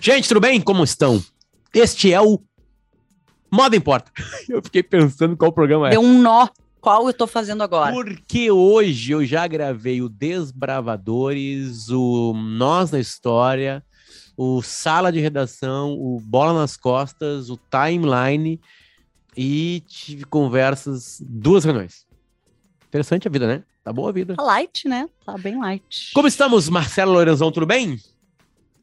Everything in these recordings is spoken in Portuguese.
Gente, tudo bem? Como estão? Este é o Moda Importa. Eu fiquei pensando qual programa é. Deu um nó. Qual eu tô fazendo agora? Porque hoje eu já gravei o Desbravadores, o Nós na História, o Sala de Redação, o Bola nas Costas, o Timeline e tive conversas, duas reuniões. Interessante a vida, né? Tá boa a vida. Tá light, né? Tá bem light. Como estamos, Marcelo Lorenzão? Tudo bem?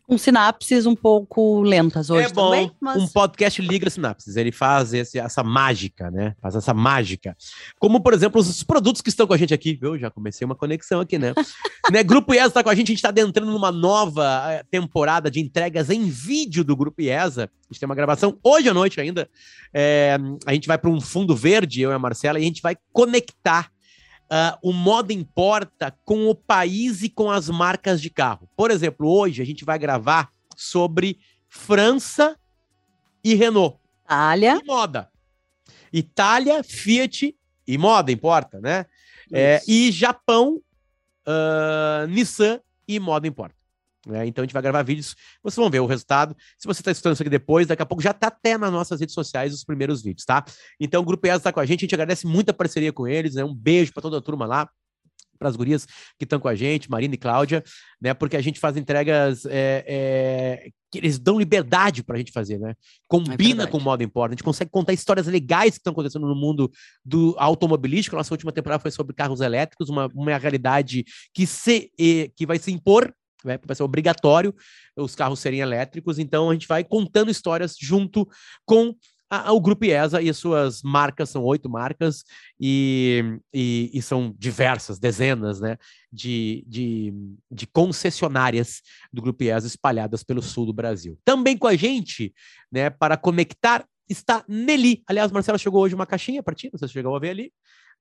Com sinapses um pouco lentas hoje é bom. também, mas... Um podcast liga sinapses. Ele faz esse, essa mágica, né? Faz essa mágica. Como, por exemplo, os produtos que estão com a gente aqui. Eu já comecei uma conexão aqui, né? né? Grupo IESA está com a gente. A gente está adentrando numa nova eh, temporada de entregas em vídeo do Grupo IESA. A gente tem uma gravação hoje à noite ainda. É, a gente vai para um fundo verde, eu e a Marcela, e a gente vai conectar Uh, o modo importa com o país e com as marcas de carro. Por exemplo, hoje a gente vai gravar sobre França e Renault. Itália. E moda. Itália, Fiat e moda, importa, né? É, e Japão, uh, Nissan e moda importa. Né? Então a gente vai gravar vídeos, vocês vão ver o resultado. Se você está escutando isso aqui depois, daqui a pouco já está até nas nossas redes sociais os primeiros vídeos, tá? Então o Grupo ESA está com a gente, a gente agradece muito a parceria com eles, né? Um beijo para toda a turma lá, para as gurias que estão com a gente, Marina e Cláudia, né? Porque a gente faz entregas é, é, que eles dão liberdade para a gente fazer, né? Combina é com o modo importa, a gente consegue contar histórias legais que estão acontecendo no mundo do automobilístico. Nossa última temporada foi sobre carros elétricos, uma, uma realidade que se que vai se impor né? Vai ser obrigatório os carros serem elétricos, então a gente vai contando histórias junto com o Grupo IESA e as suas marcas, são oito marcas, e, e, e, são diversas, dezenas, né, de, de, de, concessionárias do Grupo IESA espalhadas pelo sul do Brasil. Também com a gente, né, para conectar, está Nelly. Aliás, Marcela chegou hoje uma caixinha para ti, você chegou a ver ali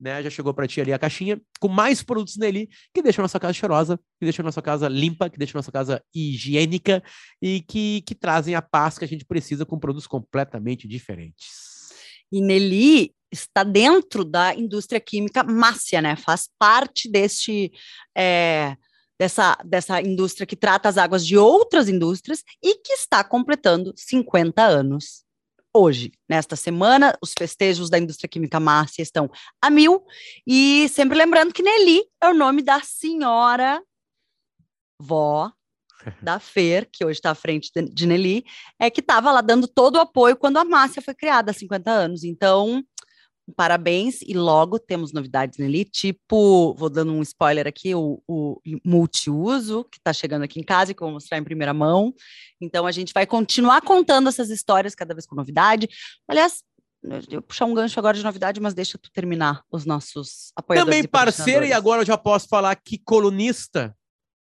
né? Já chegou para ti ali a caixinha com mais produtos nele que deixam a nossa casa cheirosa, que deixam a nossa casa limpa, que deixam a nossa casa higiênica e que, que trazem a paz que a gente precisa com produtos completamente diferentes. E Nelly está dentro da indústria química Márcia, né? Faz parte deste é, dessa, dessa indústria que trata as águas de outras indústrias e que está completando 50 anos hoje, nesta semana. Os festejos da indústria química Márcia estão a mil. E sempre lembrando que Nelly é o nome da senhora vó da Fer, que hoje está à frente de Nelly, é que estava lá dando todo o apoio quando a Márcia foi criada há 50 anos. Então, parabéns e logo temos novidades nele, tipo, vou dando um spoiler aqui, o, o multiuso, que está chegando aqui em casa e que eu vou mostrar em primeira mão. Então, a gente vai continuar contando essas histórias cada vez com novidade. Aliás, eu puxar um gancho agora de novidade, mas deixa tu terminar os nossos apoiadores. Também parceiro, e agora eu já posso falar que colunista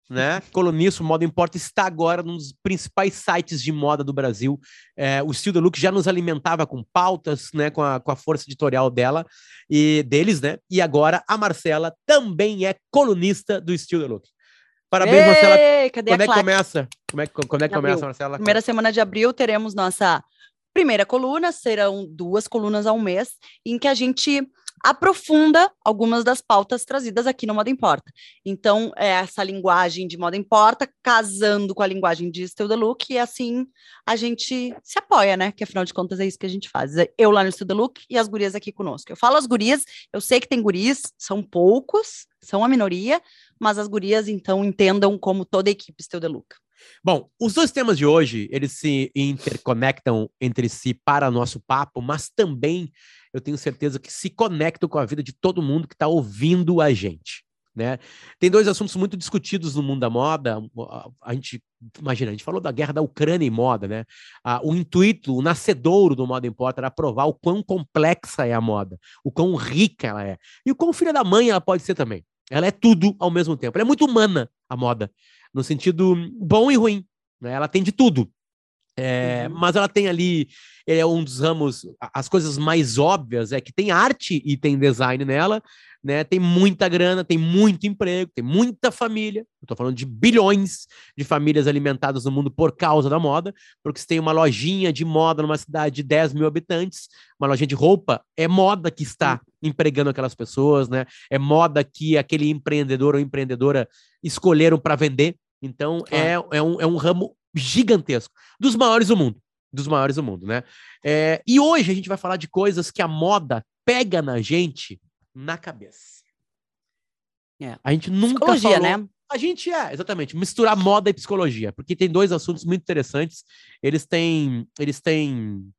né? Colunista, o Moda Importa está agora num dos principais sites de moda do Brasil. É, o Estilo Look já nos alimentava com pautas, né? Com a, com a força editorial dela e deles, né? E agora a Marcela também é colunista do Estilo Look. Parabéns, Ei, Marcela. Cadê quando é que começa? Como é, quando é que começa, Marcela? Primeira semana de abril teremos nossa primeira coluna, serão duas colunas ao mês, em que a gente aprofunda algumas das pautas trazidas aqui no Moda Importa. Então, é essa linguagem de Moda Importa casando com a linguagem de Still Look, e assim a gente se apoia, né? Que afinal de contas é isso que a gente faz. É eu lá no Still Look e as gurias aqui conosco. Eu falo as gurias, eu sei que tem guris, são poucos, são a minoria, mas as gurias, então, entendam como toda a equipe Still Look. Bom, os dois temas de hoje, eles se interconectam entre si para nosso papo, mas também eu tenho certeza que se conectam com a vida de todo mundo que está ouvindo a gente. Né? Tem dois assuntos muito discutidos no mundo da moda. A gente, imagina, a gente falou da guerra da Ucrânia em moda, né? o intuito, o nascedouro do Moda Importa era provar o quão complexa é a moda, o quão rica ela é. E o quão filha da mãe ela pode ser também. Ela é tudo ao mesmo tempo. Ela é muito humana, a moda, no sentido bom e ruim. Né? Ela tem de tudo. É, uhum. Mas ela tem ali é um dos ramos, as coisas mais óbvias é que tem arte e tem design nela, né? Tem muita grana, tem muito emprego, tem muita família. Tô falando de bilhões de famílias alimentadas no mundo por causa da moda, porque se tem uma lojinha de moda numa cidade de 10 mil habitantes, uma lojinha de roupa, é moda que está empregando aquelas pessoas, né? É moda que aquele empreendedor ou empreendedora escolheram para vender. Então, é, é, um, é um ramo gigantesco, dos maiores do mundo, dos maiores do mundo, né? É, e hoje a gente vai falar de coisas que a moda pega na gente na cabeça. É. A gente nunca Psicologia, falou... né? A gente é, exatamente, misturar moda e psicologia, porque tem dois assuntos muito interessantes. Eles têm, eles têm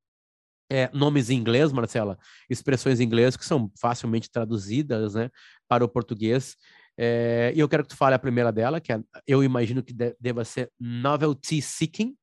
é, nomes em inglês, Marcela, expressões em inglês que são facilmente traduzidas, né, para o português. É, e eu quero que tu fale a primeira dela, que é, eu imagino que de, deva ser novelty seeking.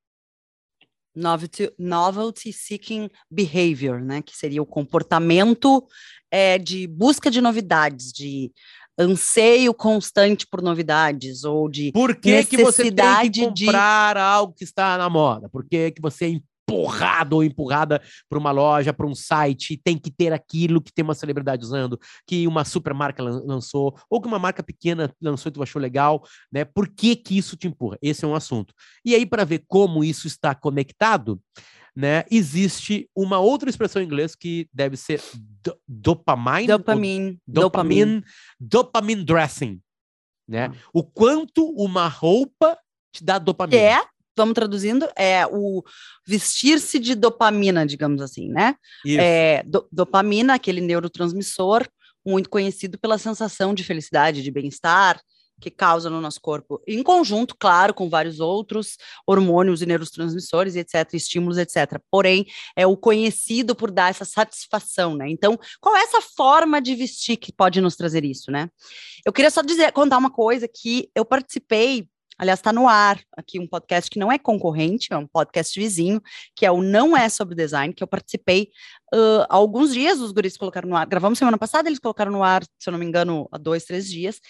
Novelty, novelty seeking behavior, né, que seria o comportamento é, de busca de novidades, de anseio constante por novidades ou de Por que, necessidade que você tem que comprar de... algo que está na moda? Por que, que você empurrado ou empurrada para uma loja, para um site, tem que ter aquilo que tem uma celebridade usando, que uma super marca lançou, ou que uma marca pequena lançou e tu achou legal, né? Por que que isso te empurra? Esse é um assunto. E aí, para ver como isso está conectado, né? Existe uma outra expressão em inglês que deve ser do dopamine. Dopamine. Dopamine. Dopamine dressing. Né? Ah. O quanto uma roupa te dá dopamina. É, vamos traduzindo, é o vestir-se de dopamina, digamos assim, né? Isso. É, do, dopamina, aquele neurotransmissor muito conhecido pela sensação de felicidade, de bem-estar, que causa no nosso corpo, em conjunto, claro, com vários outros hormônios e neurotransmissores, etc., estímulos, etc. Porém, é o conhecido por dar essa satisfação, né? Então, qual é essa forma de vestir que pode nos trazer isso, né? Eu queria só dizer, contar uma coisa que eu participei Aliás, está no ar aqui um podcast que não é concorrente, é um podcast vizinho, que é o Não É Sobre Design, que eu participei uh, há alguns dias, os guris colocaram no ar. Gravamos semana passada, eles colocaram no ar, se eu não me engano, há dois, três dias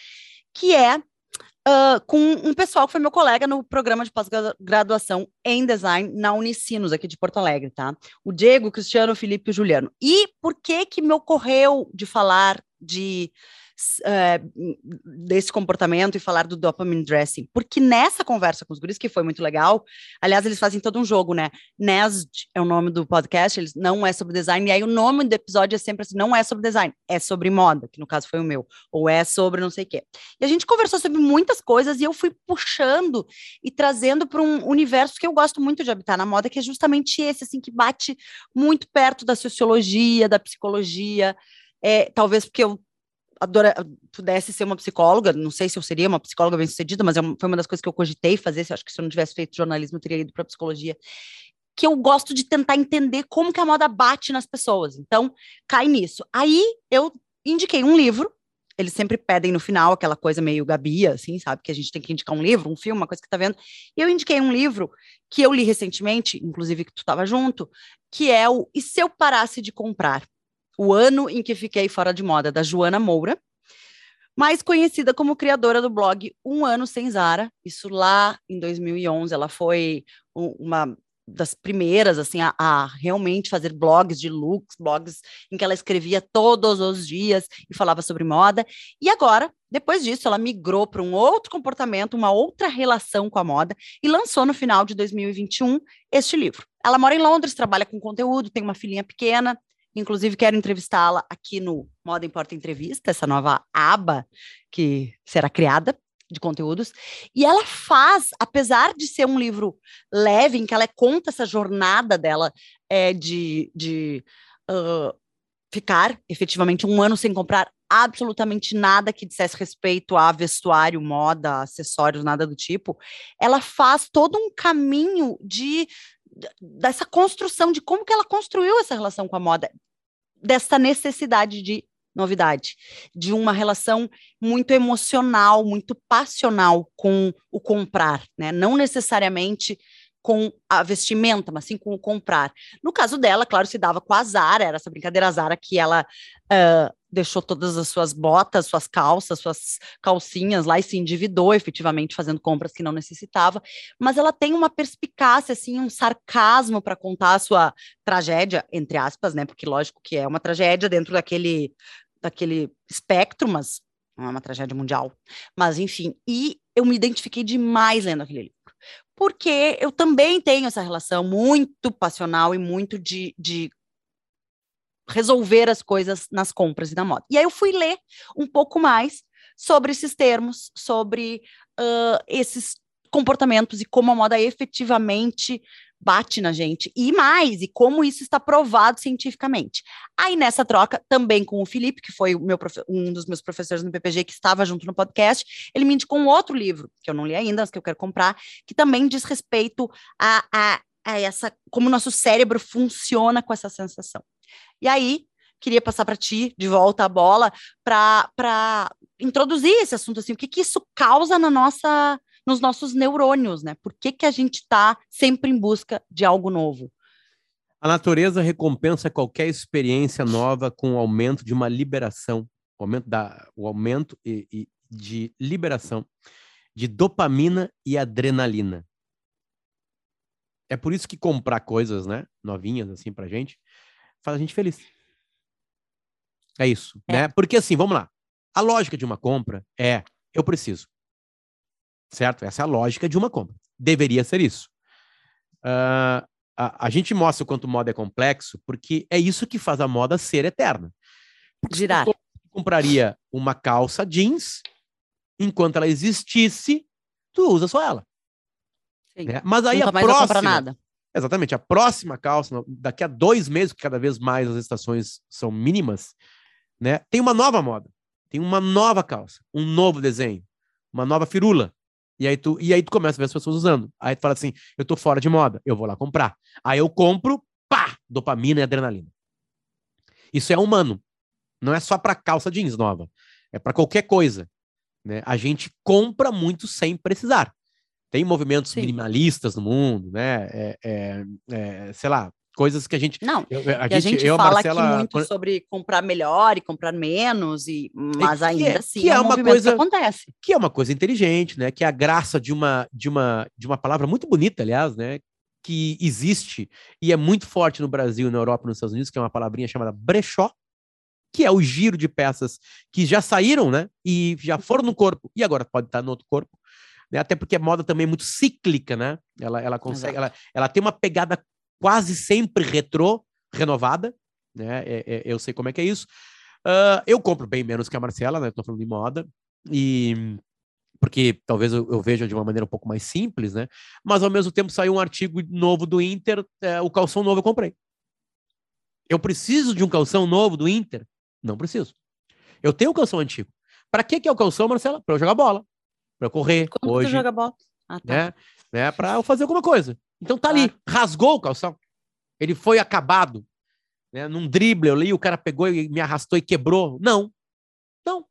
que é uh, com um pessoal que foi meu colega no programa de pós-graduação em design na Unicinos, aqui de Porto Alegre, tá? O Diego, o Cristiano, o Felipe e o Juliano. E por que que me ocorreu de falar de uh, desse comportamento e falar do dopamine dressing, porque nessa conversa com os guris, que foi muito legal, aliás, eles fazem todo um jogo, né? NESD é o nome do podcast, eles não é sobre design, e aí o nome do episódio é sempre assim, não é sobre design, é sobre moda, que no caso foi o meu, ou é sobre não sei o quê. E a gente conversou sobre muitas coisas e eu fui puxando e trazendo para um universo que eu gosto muito de habitar na moda, que é justamente esse, assim, que bate muito perto da sociologia, da psicologia, é, talvez porque eu adora, pudesse ser uma psicóloga, não sei se eu seria uma psicóloga bem-sucedida, mas é foi uma das coisas que eu cogitei fazer, se acho que se eu não tivesse feito jornalismo, eu teria ido para psicologia, que eu gosto de tentar entender como que a moda bate nas pessoas. Então, cai nisso. Aí eu indiquei um livro, eles sempre pedem no final aquela coisa meio Gabia, assim, sabe? Que a gente tem que indicar um livro, um filme, uma coisa que tá vendo. E eu indiquei um livro que eu li recentemente, inclusive que tu estava junto, que é o E se eu parasse de comprar? O Ano em que Fiquei Fora de Moda, da Joana Moura, mais conhecida como criadora do blog Um Ano Sem Zara. Isso lá em 2011, ela foi uma das primeiras, assim, a, a, realmente fazer blogs de looks, blogs em que ela escrevia todos os dias e falava sobre moda. E agora, depois disso, ela migrou para um outro comportamento, uma outra relação com a moda e lançou no final de 2021 este livro. Ela mora em Londres, trabalha com conteúdo, tem uma filhinha pequena, Inclusive, quero entrevistá-la aqui no Moda Importa Entrevista, essa nova aba que será criada de conteúdos. E ela faz, apesar de ser um livro leve, em que ela conta essa jornada dela é, de, de uh, ficar efetivamente um ano sem comprar absolutamente nada que dissesse respeito a vestuário, moda, acessórios, nada do tipo, ela faz todo um caminho de dessa construção de como que ela construiu essa relação com a moda, dessa necessidade de novidade, de uma relação muito emocional, muito passional com o comprar, né? Não necessariamente com a vestimenta, mas sim com o comprar. No caso dela, claro, se dava com a Zara, era essa brincadeira Zara que ela uh, deixou todas as suas botas, suas calças, suas calcinhas lá e se endividou efetivamente fazendo compras que não necessitava, mas ela tem uma perspicácia, assim, um sarcasmo para contar a sua tragédia, entre aspas, né, porque lógico que é uma tragédia dentro daquele, daquele espectro, mas não é uma tragédia mundial, mas enfim, e eu me identifiquei demais lendo aquele livro porque eu também tenho essa relação muito passional e muito de, de resolver as coisas nas compras e na moda. E aí eu fui ler um pouco mais sobre esses termos, sobre uh, esses comportamentos e como a moda efetivamente bate na gente. E mais, e como isso está provado cientificamente. Aí, nessa troca, também com o Felipe, que foi meu, um dos meus professores no PPG, que estava junto no podcast, ele me indicou um outro livro, que eu não li ainda, mas que eu quero comprar, que também diz respeito a, a, a essa, como o nosso cérebro funciona com essa sensação. E aí, queria passar para ti, de volta a bola, para introduzir esse assunto, assim, o que, que isso causa na nossa nos nossos neurônios, né? Por que, que a gente está sempre em busca de algo novo? A natureza recompensa qualquer experiência nova com o aumento de uma liberação, o aumento, da, o aumento e, e de liberação de dopamina e adrenalina. É por isso que comprar coisas, né, novinhas assim pra gente, faz a gente feliz. É isso, é. né? Porque assim, vamos lá. A lógica de uma compra é eu preciso certo? Essa é a lógica de uma compra. Deveria ser isso. Uh, a, a, gente mostra o quanto moda é complexo, porque é isso que faz a moda ser eterna. Porque Girar. Se compraria uma calça jeans, enquanto ela existisse, tu usa só ela. Né? Mas aí Nunca a próxima. Exatamente, a próxima calça, daqui a dois meses, que cada vez mais as estações são mínimas, né? Tem uma nova moda, tem uma nova calça, um novo desenho, uma nova firula. E aí, tu, e aí tu começa a ver as pessoas usando. Aí tu fala assim, eu tô fora de moda, eu vou lá comprar. Aí eu compro, pá, dopamina e adrenalina. Isso é humano. Não é só para calça jeans nova. É para qualquer coisa. Né? A gente compra muito sem precisar. Tem movimentos Sim. minimalistas no mundo, né? É, é, é, sei lá, coisas que a gente. Não, eu, a, gente, a gente eu, fala Marcela, aqui muito quando... sobre comprar melhor e comprar menos, e, mas ainda é, assim que é, é uma coisa que acontece. Que é uma coisa inteligente, né? Que é a graça de uma, de uma, de uma palavra muito bonita, aliás, né? Que existe e é muito forte no Brasil, na Europa e nos Estados Unidos, que é uma palavrinha chamada brechó, que é o giro de peças que já saíram, né? E já foram no corpo, e agora pode estar no outro corpo. Né? Até porque a moda também é muito cíclica, né? Ela, ela consegue, ela, ela tem uma pegada quase sempre retrô, renovada, né? É, é, eu sei como é que é isso. Uh, eu compro bem menos que a Marcela, né? Estou falando de moda. E porque talvez eu, eu, veja de uma maneira um pouco mais simples, né? Mas ao mesmo tempo saiu um artigo novo do Inter, é, o calção novo eu comprei. Eu preciso de um calção novo do Inter? Não preciso. Eu tenho o calção antigo. Para que que é o calção, Marcela? Para eu jogar bola, para eu correr. Quando hoje, tu joga bola? Ah, tá. né? né? Para eu fazer alguma coisa. Então tá ali, rasgou o calção. Ele foi acabado. Né? Num drible, eu li, o cara pegou e me arrastou e quebrou. Não. Não.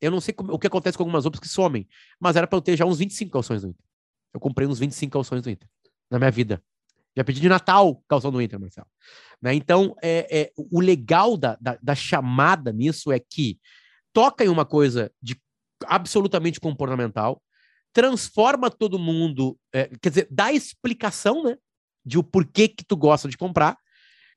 Eu não sei como, o que acontece com algumas roupas que somem, mas era para eu ter já uns 25 calções do Inter. Eu comprei uns 25 calções do Inter na minha vida. Já pedi de Natal calção do Inter, Marcelo. Né? Então, é, é, o legal da, da, da chamada nisso é que toca em uma coisa de absolutamente comportamental, transforma todo mundo, é, quer dizer, dá explicação, né, de o porquê que tu gosta de comprar.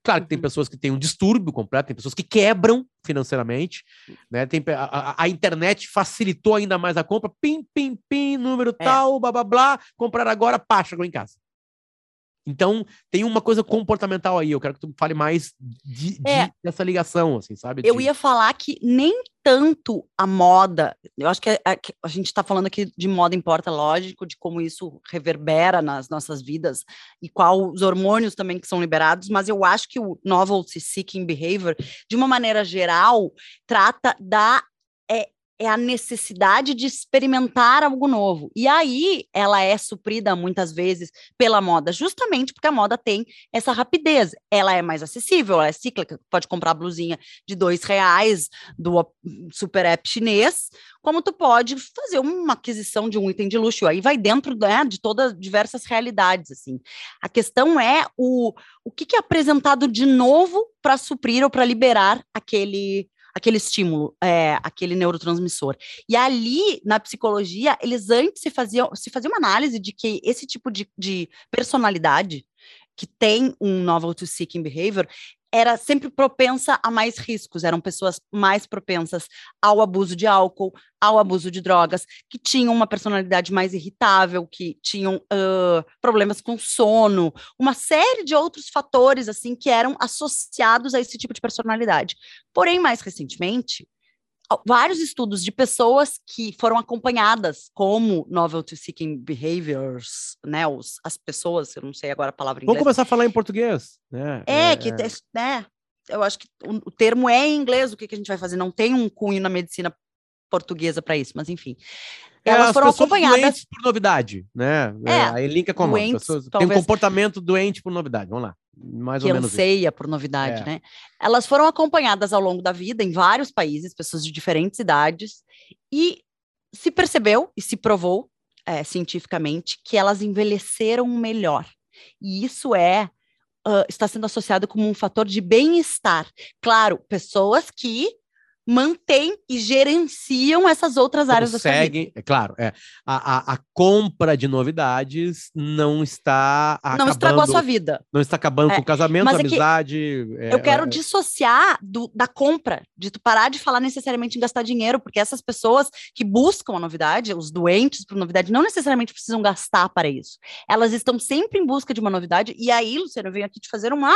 Claro que tem uhum. pessoas que têm um distúrbio completo, tem pessoas que quebram financeiramente, né? Tem, a, a, internet facilitou ainda mais a compra, pim, pim, pim, número é. tal, blá, blá, blá, comprar agora, pá, chegou em casa. Então, tem uma coisa comportamental aí. Eu quero que tu fale mais de, de é, dessa ligação, assim, sabe? Eu ia falar que nem tanto a moda. Eu acho que a, a, a gente está falando aqui de moda importa, lógico, de como isso reverbera nas nossas vidas e qual os hormônios também que são liberados, mas eu acho que o Novelty Seeking Behavior, de uma maneira geral, trata da é, a necessidade de experimentar algo novo. E aí ela é suprida muitas vezes pela moda, justamente porque a moda tem essa rapidez. Ela é mais acessível, ela é cíclica, pode comprar blusinha de dois reais do super app chinês, como tu pode fazer uma aquisição de um item de luxo. Aí vai dentro né, de todas diversas realidades. assim. A questão é o, o que, que é apresentado de novo para suprir ou para liberar aquele aquele estímulo, é, aquele neurotransmissor. E ali, na psicologia, eles antes se faziam, se fazia uma análise de que esse tipo de, de personalidade que tem um novel to seeking behavior, era sempre propensa a mais riscos, eram pessoas mais propensas ao abuso de álcool, ao abuso de drogas, que tinham uma personalidade mais irritável, que tinham uh, problemas com sono, uma série de outros fatores assim que eram associados a esse tipo de personalidade. Porém, mais recentemente, vários estudos de pessoas que foram acompanhadas como novelty seeking behaviors, né, os, as pessoas, eu não sei agora a palavra em Vamos inglês. começar a falar em português, né? É, que, né, eu acho que o, o termo é em inglês, o que, que a gente vai fazer? Não tem um cunho na medicina portuguesa para isso, mas enfim. É, Elas as foram acompanhadas. por novidade, né? É, aí linka com doentes, pessoas, tem um talvez- comportamento doente por novidade. Vamos lá. Mais que ou menos isso. anseia por novidade, É. né? Elas foram acompanhadas ao longo da vida em vários países, pessoas de diferentes idades, e se percebeu e se provou é, cientificamente que elas envelheceram melhor. E isso é ah, está sendo associado como um fator de bem-estar. Claro, pessoas que mantêm e gerenciam essas outras áreas da sua vida. Conseguem, é claro, é, a, a, a compra de novidades não está Não estragou a acabando- sua vida. não está acabando É, com o casamento, é amizade. é, Eu quero é, dissociar do- da compra, de tu parar de falar necessariamente em gastar dinheiro, porque essas pessoas que buscam a novidade, os doentes por novidade, não necessariamente precisam gastar para isso. Elas estão sempre em busca de uma novidade, e aí, Luciano, eu venho aqui te fazer uma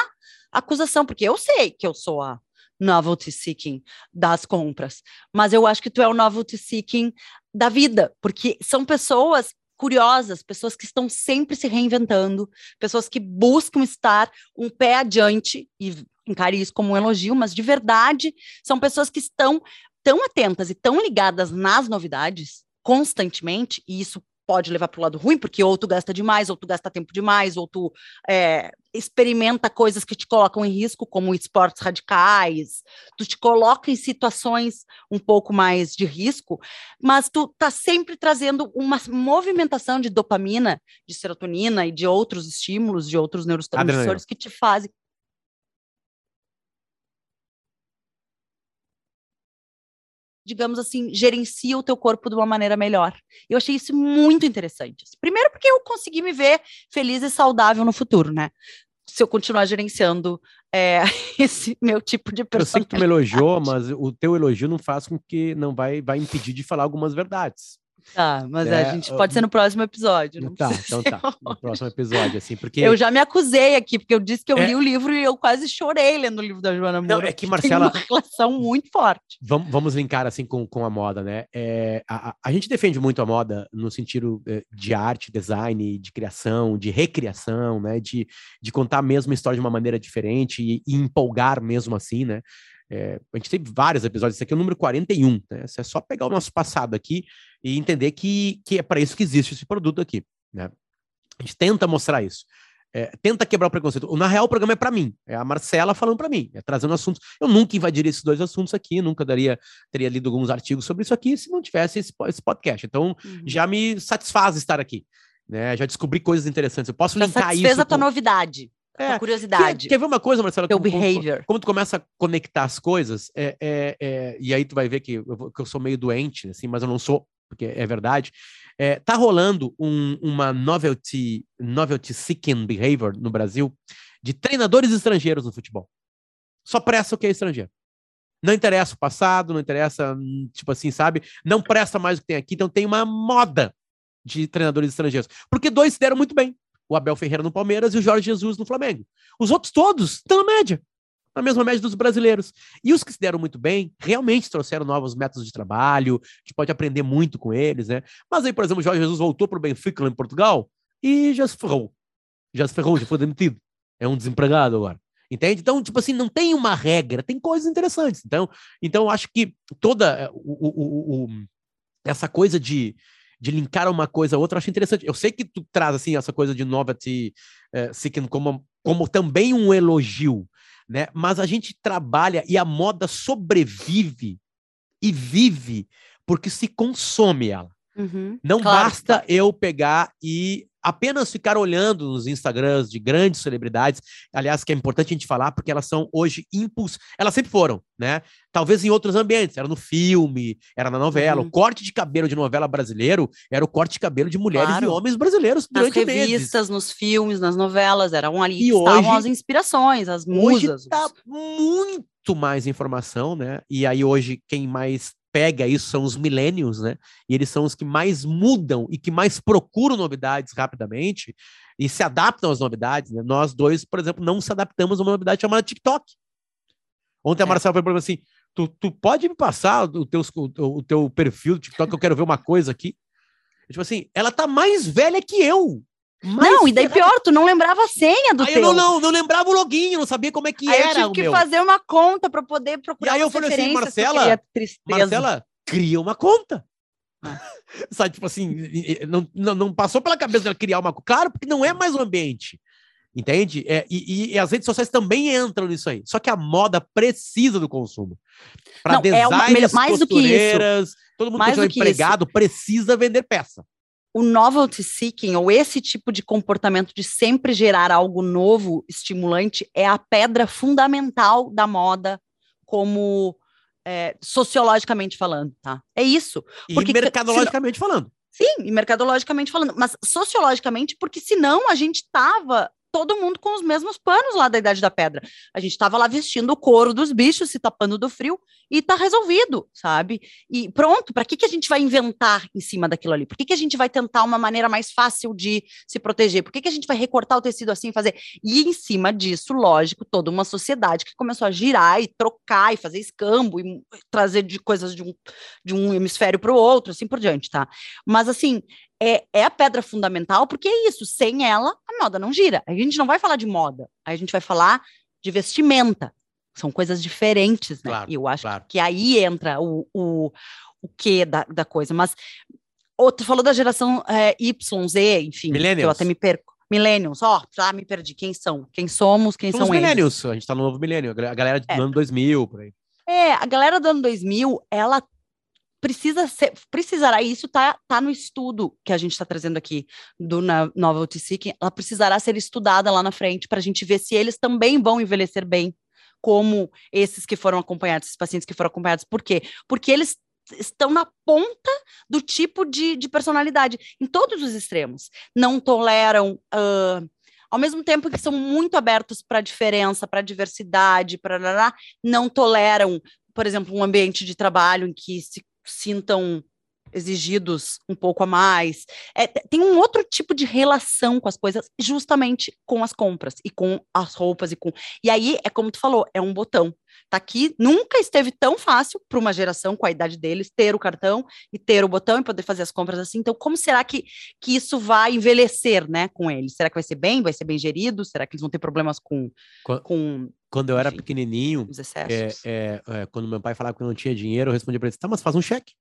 acusação, porque eu sei que eu sou a novelty seeking das compras, mas eu acho que tu é o novelty seeking da vida, porque são pessoas curiosas, pessoas que estão sempre se reinventando, pessoas que buscam estar um pé adiante e encare isso como um elogio, mas de verdade são pessoas que estão tão atentas e tão ligadas nas novidades constantemente, e isso pode levar para o lado ruim, porque ou tu gasta demais, ou tu gasta tempo demais, ou tu é, experimenta coisas que te colocam em risco, como esportes radicais, tu te coloca em situações um pouco mais de risco, mas tu tá sempre trazendo uma movimentação de dopamina, de serotonina e de outros estímulos, de outros neurotransmissores que te fazem digamos assim, gerencia o teu corpo de uma maneira melhor. Eu achei isso muito interessante. Primeiro porque eu consegui me ver feliz e saudável no futuro, né? Se eu continuar gerenciando é, esse meu tipo de Eu sei que tu me elogiou, mas o teu elogio não faz com que não vai, vai impedir de falar algumas verdades. Tá, mas É, a gente pode ser no próximo episódio. Não Tá, então tá. No próximo episódio, assim, porque. Eu já me acusei aqui, porque eu disse que eu É. li o livro e eu quase chorei lendo o livro da Joana Não, Moura. é que, Marcela- Tem uma relação muito forte. Vamos, vamos linkar assim com, com a moda, né? É, a, a- gente defende muito a moda no sentido eh, de arte, design, de criação, de recriação, né? De, de contar a mesma história de uma maneira diferente e, e empolgar mesmo assim, né? É, a gente tem vários episódios, esse aqui é o número 41, né? É só pegar o nosso passado aqui e entender que, que é para isso que existe esse produto aqui, né? A gente tenta mostrar isso. É, tenta quebrar o preconceito. Na real, o programa é para mim. É a Marcela falando para mim, é trazendo assuntos. Eu nunca invadiria esses dois assuntos aqui, nunca daria, teria lido alguns artigos sobre isso aqui se não tivesse esse, esse podcast. Então, Uhum. já me satisfaz estar aqui. Né? Já descobri coisas interessantes. Eu posso Já linkar isso. a tua com- novidade, É, curiosidade, Quer, quer ver uma coisa, Marcela? teu Como- como- behavior. como tu começa a conectar as coisas, é, é, é, e aí tu vai ver que eu, que eu sou meio doente, assim, mas eu não sou, porque é verdade. É, tá rolando um- uma novelty, novelty seeking behavior no Brasil de treinadores estrangeiros no futebol. Só presta o que é estrangeiro. Não interessa o passado, não interessa, tipo assim, sabe? Não presta mais o que tem aqui. Então tem uma moda de treinadores estrangeiros. Porque dois se deram muito bem. O Abel Ferreira no Palmeiras e o Jorge Jesus no Flamengo. Os outros todos estão na média. Na mesma média dos brasileiros. E os que se deram muito bem, realmente trouxeram novos métodos de trabalho, a gente pode aprender muito com eles, né? Mas aí, por exemplo, o Jorge Jesus voltou para o Benfica lá em Portugal e já se ferrou. Já se ferrou, já foi demitido. É um desempregado agora. Entende? Então, tipo assim, não tem uma regra, tem coisas interessantes. Então, então eu acho que toda eh, o, o- o- essa coisa de, de linkar uma coisa a outra, eu acho interessante. Eu sei que tu traz assim essa coisa de novelty eh, seeking como, como também um elogio, né? Mas a gente trabalha e a moda sobrevive e vive porque se consome ela. Uhum. Não Claro. basta eu pegar e apenas ficar olhando nos Instagrams de grandes celebridades, aliás, que é importante a gente falar, porque elas são hoje impuls, elas sempre foram, né? Talvez em outros ambientes, era no filme, era na novela. Uhum. O corte de cabelo de novela brasileiro era o corte de cabelo de mulheres Claro. e homens brasileiros Nas durante meses. revistas, nos filmes, nas novelas, eram ali E estavam hoje- as inspirações, as Hoje musas. tá os- muito mais informação, né? E aí hoje quem mais pega isso são os millennials, né? E eles são os que mais mudam e que mais procuram novidades rapidamente e se adaptam às novidades, né? Nós dois, por exemplo, não se adaptamos a uma novidade chamada TikTok. Ontem a É. Marcela foi para mim assim: tu, tu pode me passar o teu, o, o teu perfil do TikTok, eu quero ver uma coisa aqui. Tipo assim, ela tá mais velha que eu. Mais não, e daí pior, tu não lembrava a senha do Aí teu. eu não, não, não lembrava o login, eu não sabia como é que Aí eu era tive o que meu. fazer uma conta para poder procurar E aí eu falei assim, Marcela. Marcela, cria uma conta. Ah. Sabe, tipo assim, não, não, não passou pela cabeça dela criar uma conta. Claro, porque não é mais o ambiente. Entende? É, e, e- as redes sociais também entram nisso aí. Só que a moda precisa do consumo. Para Não, é uma- designers, melhor- mais do que isso. todo mundo Mais que é empregado precisa vender peça. O novelty seeking, ou esse tipo de comportamento de sempre gerar algo novo, estimulante, é a pedra fundamental da moda, como é, sociologicamente falando, tá? É isso. E Porque- mercadologicamente falando. Sim, e mercadologicamente falando, mas sociologicamente, porque senão a gente tava todo mundo com os mesmos panos lá da Idade da Pedra. A gente tava lá vestindo o couro dos bichos, se tapando do frio, e tá resolvido, sabe? E pronto, para que, que a gente vai inventar em cima daquilo ali? Por que, que a gente vai tentar uma maneira mais fácil de se proteger? Por que, que a gente vai recortar o tecido assim e fazer? E em cima disso, lógico, toda uma sociedade que começou a girar e trocar e fazer escambo e trazer de coisas de um, de um hemisfério para o outro, assim por diante, tá? Mas assim, é, é a pedra fundamental, porque é isso, sem ela, a moda não gira. A gente não vai falar de moda, a gente vai falar de vestimenta. São coisas diferentes, né? Claro, e eu acho claro. que aí entra o, o, o quê da, da coisa. Mas outro falou da geração é, Y, Z, enfim, que eu Millennials. até me perco. Millennials, ó, já me perdi. Quem são? Quem somos? Quem São os são eles? millennials. A gente tá no novo milênio. A galera do É. ano 2000, por aí. É, a galera do ano 2000, ela precisa ser, precisará, e isso tá, tá no estudo que a gente está trazendo aqui do na- Novelty Seeking, ela precisará ser estudada lá na frente para a gente ver se eles também vão envelhecer bem, como esses que foram acompanhados, esses pacientes que foram acompanhados. Por quê? Porque eles estão na ponta do tipo de, de personalidade, em todos os extremos. Não toleram. ah, ao mesmo tempo que são muito abertos para diferença, para diversidade, para não toleram, por exemplo, um ambiente de trabalho em que se sintam exigidos um pouco a mais. É, te- tem um outro tipo de relação com as coisas, justamente com as compras e com as roupas e com. E aí é como tu falou, é um botão. Tá aqui, nunca esteve tão fácil para uma geração com a idade deles ter o cartão e ter o botão e poder fazer as compras assim. Então, como será que, que isso vai envelhecer, né, com eles? Será que vai ser bem? Vai ser bem gerido? Será que eles vão ter problemas com, Qua- com Quando eu era Enfim. pequenininho, é, é, é, quando meu pai falava que eu não tinha dinheiro, eu respondia pra ele, tá, mas faz um cheque.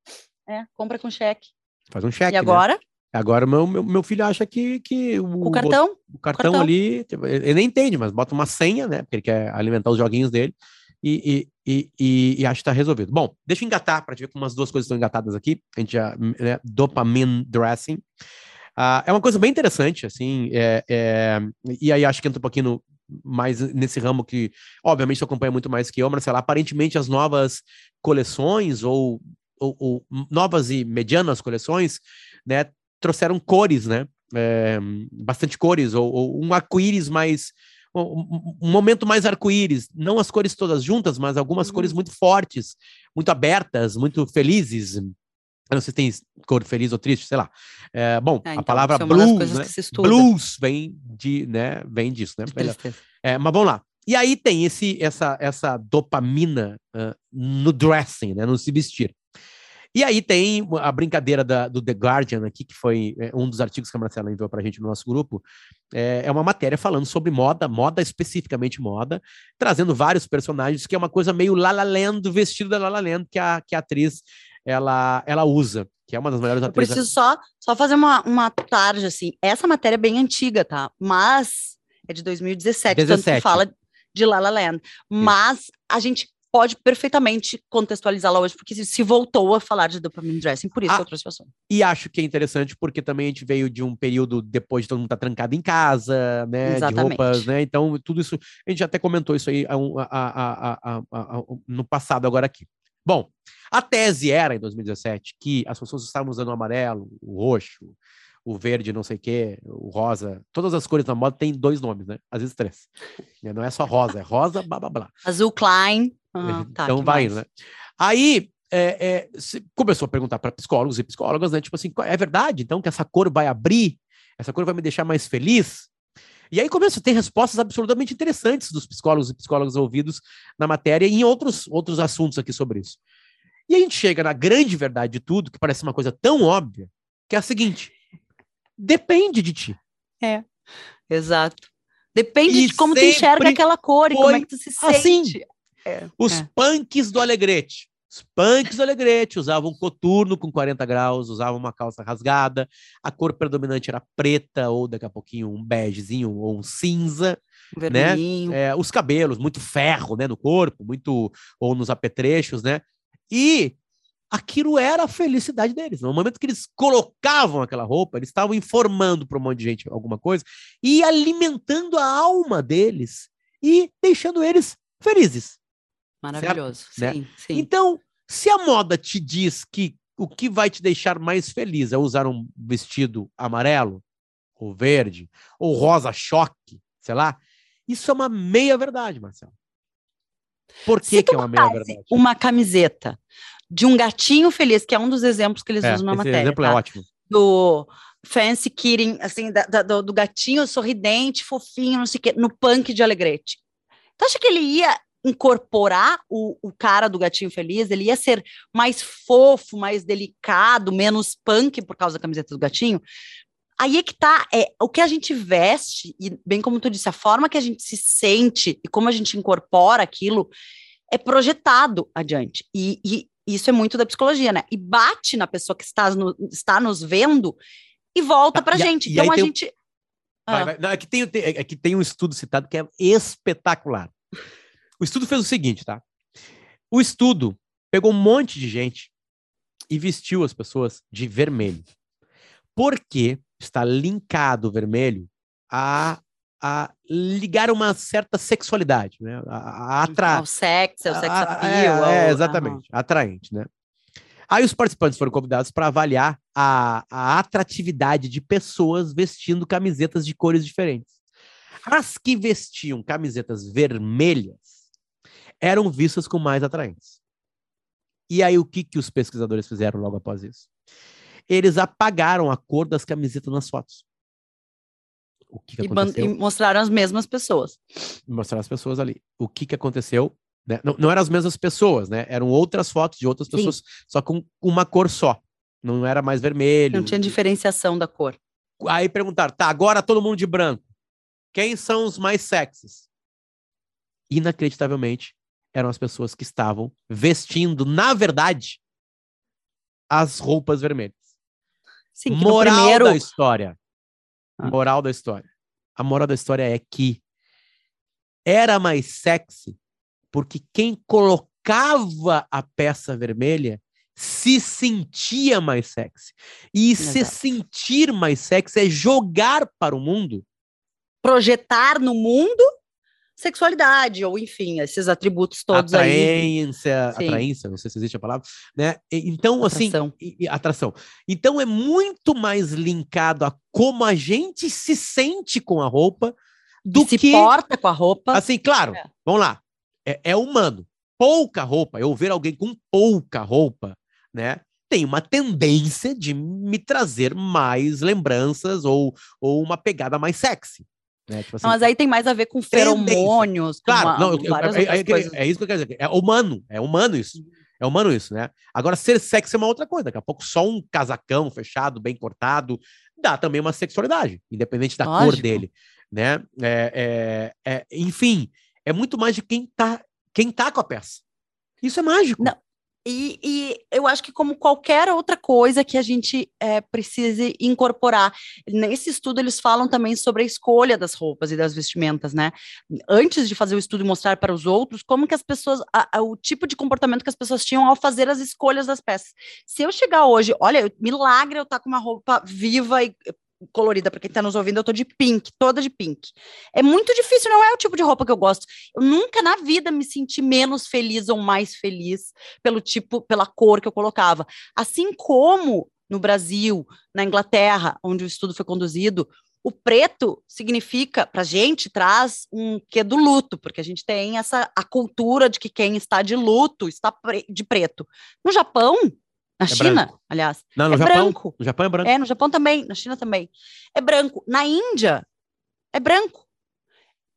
É, compra com cheque. Faz um cheque, e agora, né? Agora o meu, meu, meu filho acha que, que o, o cartão? o cartão, cartão. ali, ele nem entende, mas bota uma senha, né? Porque ele quer alimentar os joguinhos dele e, e, e, e, acha que tá resolvido. Bom, deixa eu engatar para te ver como as duas coisas estão engatadas aqui. A gente já, né, dopamine dressing. Ah, é uma coisa bem interessante, assim, é, é, e aí acho que entra um pouquinho no- mais nesse ramo que, obviamente, você acompanha muito mais que eu, Marcelo. Aparentemente, as novas coleções ou, novas e medianas coleções, né, trouxeram cores, né? é, bastante cores, ou, ou um arco-íris mais. Um, momento mais arco-íris, não as cores todas juntas, mas algumas Uhum. cores muito fortes, muito abertas, muito felizes. Eu não sei se tem cor feliz ou triste, sei lá. É, bom, É, a então, palavra isso é blues, né? Blues vem de, né? Vem disso, né? É, mas vamos lá. E aí tem esse, essa, essa dopamina ah, no dressing, né? No se vestir. E aí tem a brincadeira da- do The Guardian aqui, que foi é, um dos artigos que a Marcela enviou para a gente no nosso grupo. É, é uma matéria falando sobre moda, moda especificamente moda, trazendo vários personagens, que é uma coisa meio La La Land, do vestido da La La Land que a, que a atriz ela, ela usa, que é uma das melhores Eu atrizes. preciso só, só fazer uma, uma tarde, assim. Essa matéria é bem antiga, tá? Mas é de 2017, tanto 17. que fala de La La Land. Mas a gente pode perfeitamente contextualizá-la hoje, porque se- voltou a falar de dopamine dressing, por isso Ah, que eu trouxe o assunto. E acho que é interessante porque também a gente veio de um período depois de todo mundo estar trancado em casa, né? De Exatamente. roupas, né? Então, tudo isso. A gente até comentou isso aí a a- a- no passado, agora aqui. Bom, a tese era, em 2017, que as pessoas estavam usando o amarelo, o roxo, o verde, não sei o quê, o rosa. Todas as cores na moda têm dois nomes, né? Às vezes três. Né, Não é só rosa, é rosa, blá blá blá. Azul Klein. Ah, tá, então vai mais? indo, né? Aí é, é, começou a perguntar para psicólogos e psicólogas, né? Tipo assim, é verdade, então, que essa cor vai abrir, essa cor vai me deixar mais feliz? E aí começa a ter respostas absolutamente interessantes dos psicólogos e psicólogas ouvidos na matéria e em outros, outros assuntos aqui sobre isso. E a gente chega na grande verdade de tudo, que parece uma coisa tão óbvia, que é a seguinte: depende de ti. É, exato. Depende e de como tu enxerga aquela cor e como é que tu se assim. É, Os é. punks do Alegrete. Os punks do Alegrete usavam coturno com 40 graus, usavam uma calça rasgada, a cor predominante era preta, ou daqui a pouquinho um begezinho ou um cinza. Né? É, os cabelos, muito ferro né, no corpo, muito ou nos apetrechos, né? E aquilo era a felicidade deles. No momento que eles colocavam aquela roupa, eles estavam informando para um monte de gente alguma coisa e alimentando a alma deles e deixando eles felizes. Maravilhoso. Sim, né? sim. Então, se a moda te diz que o que vai te deixar mais feliz é usar um vestido amarelo, ou verde, ou rosa choque, sei lá, isso é uma meia verdade, Marcelo. Por que, que é uma meia verdade? Uma camiseta de um gatinho feliz, que é um dos exemplos que eles é, usam na matéria. Esse exemplo é tá? é ótimo. Do fancy kitten, assim, da, da, do, do, gatinho sorridente, fofinho, não sei o quê, no punk de Alegrete. Tu acha que ele ia incorporar o, o cara do gatinho feliz? Ele ia ser mais fofo, mais delicado, menos punk por causa da camiseta do gatinho? Aí é que tá, é, o que a gente veste, e bem como tu disse, a forma que a gente se sente e como a gente incorpora aquilo é projetado adiante. E, e isso é muito da psicologia, né? E bate na pessoa que está, no, está nos vendo e volta pra gente. então a gente. Vai, ah. vai. Não, é, que tem, é que tem um estudo citado que é espetacular. O estudo fez o seguinte, tá? O estudo pegou um monte de gente e vestiu as pessoas de vermelho. Porque está linkado o vermelho a a ligar uma certa sexualidade, né? A, a atra... O sexo, o sex appeal. É, é exatamente, atraente, né? Aí os participantes foram convidados para avaliar a, a atratividade de pessoas vestindo camisetas de cores diferentes. As que vestiam camisetas vermelhas eram vistas com mais atraentes. E aí o que, que os pesquisadores fizeram logo após isso? Eles apagaram a cor das camisetas nas fotos o que, que e aconteceu. E mostraram as mesmas pessoas. Mostraram as pessoas ali. O que, que aconteceu? Né? Não, não eram as mesmas pessoas, né? Eram outras fotos de outras pessoas, Sim. só com uma cor só. Não era mais vermelho. Não tinha diferenciação da cor. Aí perguntaram, tá, agora todo mundo de branco. Quem são os mais sexys? Inacreditavelmente, eram as pessoas que estavam vestindo, na verdade, as roupas vermelhas. Sim, Moral primeiro... da história. Ah. Moral da história. A moral da história é que era mais sexy porque quem colocava a peça vermelha se sentia mais sexy. E Exato. se sentir mais sexy é jogar para o mundo. Projetar no mundo sexualidade, ou enfim, esses atributos todos atraência, aí. Atraência, não sei se existe a palavra, né? Então, assim, atração. assim, e, atração. Então é muito mais linkado a como a gente se sente com a roupa do se que... Se porta com a roupa. Assim, claro, é. vamos lá, é, é humano. Pouca roupa, eu ver alguém com pouca roupa, né? tem uma tendência de me trazer mais lembranças ou, ou uma pegada mais sexy. Né? Tipo assim, mas aí tem mais a ver com feromônios, claro, uma, não, eu, é, é, é, é, isso que eu quero dizer. É humano, é humano isso. É humano isso, né? Agora, ser sexy é uma outra coisa. Daqui a pouco, só um casacão fechado, bem cortado, dá também uma sexualidade, independente da Lógico. cor dele, né? É, é, é, enfim, é muito mais de quem tá, quem tá com a peça. Isso é mágico. Não, e, e, eu acho que, como qualquer outra coisa que a gente é, precise incorporar, nesse estudo eles falam também sobre a escolha das roupas e das vestimentas, né? Antes de fazer o estudo e mostrar para os outros como que as pessoas, a, a, o tipo de comportamento que as pessoas tinham ao fazer as escolhas das peças. Se eu chegar hoje, olha, milagre eu estar tá com uma roupa viva e colorida, para quem está nos ouvindo, eu tô de pink, toda de pink. É muito difícil, não é o tipo de roupa que eu gosto. Eu nunca na vida me senti menos feliz ou mais feliz pelo tipo, pela cor que eu colocava. Assim como no Brasil, na Inglaterra, onde o estudo foi conduzido, o preto significa, para a gente, traz um quê do luto, porque a gente tem essa a cultura de que quem está de luto está de preto. No Japão, na é China, branco. aliás. Não, no é Japão, branco. No Japão é branco. É, no Japão também, na China também. É branco. Na Índia, é branco.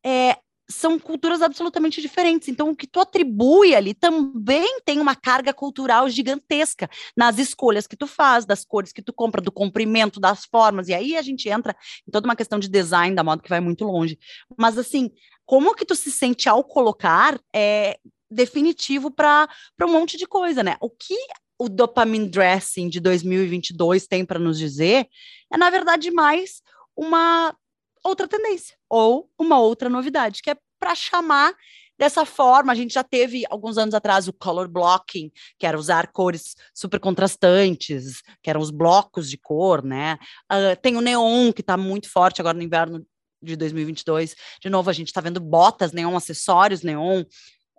É, são culturas absolutamente diferentes. Então, o que tu atribui ali também tem uma carga cultural gigantesca nas escolhas que tu faz, das cores que tu compra, do comprimento, das formas. E aí a gente entra em toda uma questão de design da moda que vai muito longe. Mas, assim, como que tu se sente ao colocar é definitivo para um monte de coisa, né? O que o dopamine dressing de 2022 tem para nos dizer é, na verdade, mais uma outra tendência ou uma outra novidade, que é para chamar dessa forma. A gente já teve alguns anos atrás o color blocking, que era usar cores super contrastantes, que eram os blocos de cor, né? Uh, tem o neon, que está muito forte agora no inverno de 2022. De novo, a gente está vendo botas neon, acessórios neon.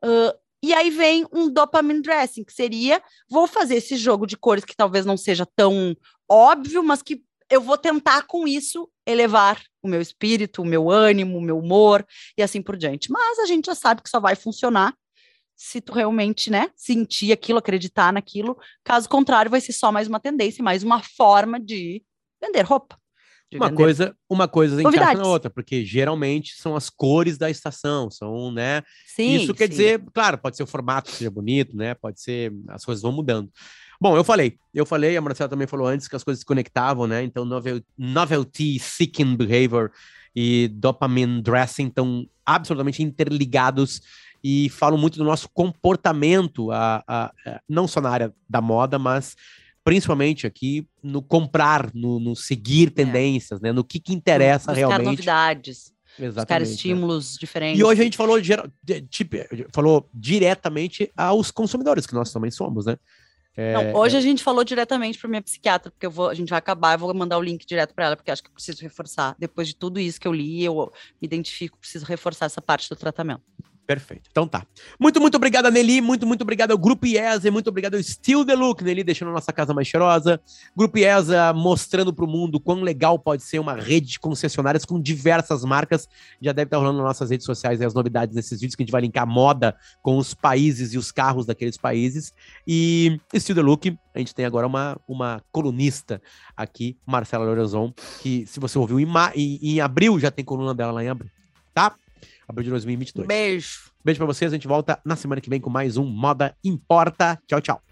Uh, e aí vem um dopamine dressing, que seria: vou fazer esse jogo de cores que talvez não seja tão óbvio, mas que eu vou tentar com isso elevar o meu espírito, o meu ânimo, o meu humor e assim por diante. Mas a gente já sabe que só vai funcionar se tu realmente, né, sentir aquilo, acreditar naquilo. Caso contrário, vai ser só mais uma tendência, mais uma forma de vender roupa. Uma vender. coisa, uma coisa encaixa na outra, porque geralmente são as cores da estação, são, né? Sim, Isso quer sim. dizer, claro, pode ser o formato que seja bonito, né? Pode ser, as coisas vão mudando. Bom, eu falei, eu falei, a Marcela também falou antes que as coisas se conectavam, né? Então, novel, novelty seeking behavior e dopamine dressing estão absolutamente interligados e falam muito do nosso comportamento, a, a, a, não só na área da moda, mas principalmente aqui no comprar, no, no seguir é. tendências, é. né? No que, que interessa Buscar realmente. novidades. Exatamente. Buscar estímulos né? diferentes. E hoje a gente falou, tipo, falou diretamente aos consumidores, que nós também somos, né? É, não, hoje é... a gente falou diretamente para minha psiquiatra, porque eu vou, a gente vai acabar, eu vou mandar o link direto para ela, porque acho que preciso reforçar. Depois de tudo isso que eu li, eu me identifico, preciso reforçar essa parte do tratamento. Perfeito. Então tá. Muito, muito obrigado, Nelly. Muito, muito obrigado ao Grupo IESA. Muito obrigado ao Still The Look, Nelly, deixando a nossa casa mais cheirosa. Grupo IESA mostrando para o mundo quão legal pode ser uma rede de concessionárias com diversas marcas. Já deve estar rolando nas nossas redes sociais as novidades desses vídeos que a gente vai linkar moda com os países e os carros daqueles países. E Still The Look, a gente tem agora uma, uma colunista aqui, Marcela Lorenzon, que se você ouviu em, em, em abril, já tem coluna dela lá em abril. Tá? Abril de 2022. Beijo. Beijo pra vocês. A gente volta na semana que vem com mais um Moda Importa. Tchau, tchau.